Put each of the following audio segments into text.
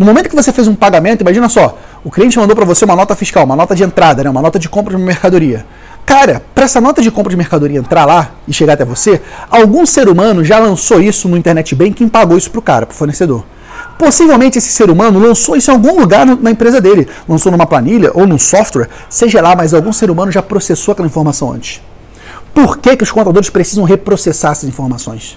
No momento que você fez um pagamento, imagina só, o cliente mandou para você uma nota fiscal, uma nota de entrada, né, uma nota de compra de mercadoria. Cara, para essa nota de compra de mercadoria entrar lá e chegar até você, algum ser humano já lançou isso no internet banking e pagou isso pro cara, pro fornecedor. Possivelmente esse ser humano lançou isso em algum lugar na empresa dele, lançou numa planilha ou num software, seja lá, mas algum ser humano já processou aquela informação antes. Por que, que os contadores precisam reprocessar essas informações?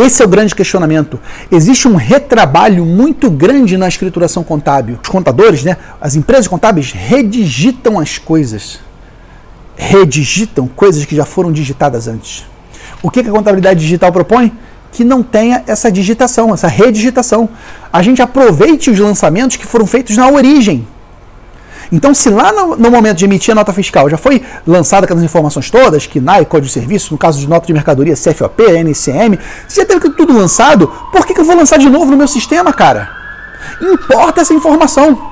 Esse é o grande questionamento. Existe um retrabalho muito grande na escrituração contábil. Os contadores, né, as empresas contábeis, redigitam as coisas. Redigitam coisas que já foram digitadas antes. O que a contabilidade digital propõe? Que não tenha essa digitação, essa redigitação. A gente aproveite os lançamentos que foram feitos na origem. Então, se lá no, no, momento de emitir a nota fiscal já foi lançada aquelas informações todas, que NAI, Código de Serviço, no caso de nota de mercadoria, CFOP, NCM, se já teve tudo lançado, por que, que eu vou lançar de novo no meu sistema, cara? Importa essa informação.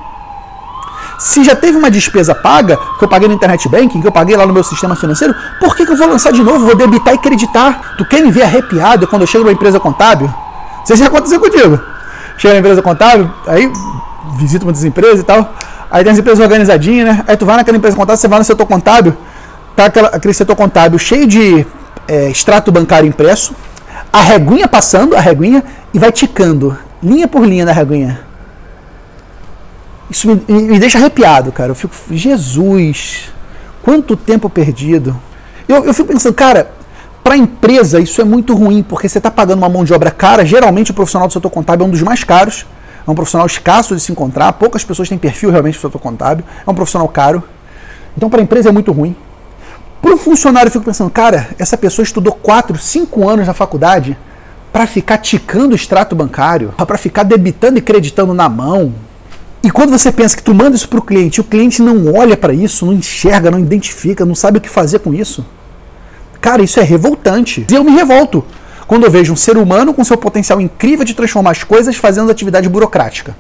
Se já teve uma despesa paga, que eu paguei no internet banking, que eu paguei lá no meu sistema financeiro, por que, que eu vou lançar de novo? Vou debitar e creditar. Tu quer me ver arrepiado quando eu chego numa empresa contábil? Não sei se já aconteceu contigo. Chega na empresa contábil, aí visita uma das empresas e tal. Aí tem as empresas organizadinhas, né? Aí tu vai naquela empresa contábil, você vai no setor contábil, tá aquela, aquele setor contábil cheio de é, extrato bancário impresso, a reguinha passando, a reguinha, e vai ticando, linha por linha da reguinha. Isso me, me deixa arrepiado, cara. Eu fico, Jesus, quanto tempo perdido. Eu, eu fico pensando, cara, para a empresa isso é muito ruim, porque você está pagando uma mão de obra cara, geralmente o profissional do setor contábil é um dos mais caros, é um profissional escasso de se encontrar, poucas pessoas têm perfil realmente o setor contábil, é um profissional caro. Então, para a empresa é muito ruim. Para o funcionário, eu fico pensando, cara, essa pessoa estudou 4, 5 anos na faculdade para ficar ticando o extrato bancário, para ficar debitando e creditando na mão. E quando você pensa que tu manda isso para o cliente, o cliente não olha para isso, não enxerga, não identifica, não sabe o que fazer com isso. Cara, isso é revoltante. Eu me revolto quando eu vejo um ser humano com seu potencial incrível de transformar as coisas fazendo atividade burocrática.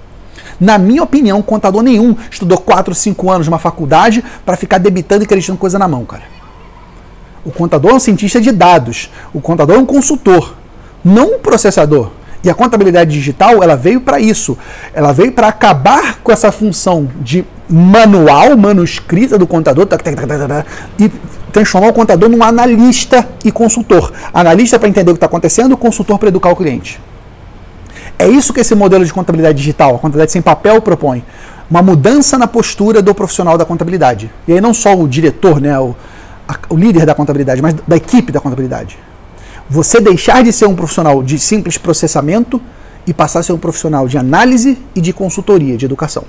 Na minha opinião, contador nenhum estudou 4, 5 anos numa faculdade para ficar debitando e acreditando coisa na mão, cara. O contador é um cientista de dados. O contador é um consultor, não um processador. E a contabilidade digital, ela veio para isso. Ela veio para acabar com essa função de manual, manuscrita do contador, e transformar o contador num analista e consultor. Analista para entender o que está acontecendo, consultor para educar o cliente. É isso que esse modelo de contabilidade digital, a contabilidade sem papel, propõe. Uma mudança na postura do profissional da contabilidade. E aí não só o diretor, né, o, a, o líder da contabilidade, mas da equipe da contabilidade. Você deixar de ser um profissional de simples processamento e passar a ser um profissional de análise e de consultoria, de educação.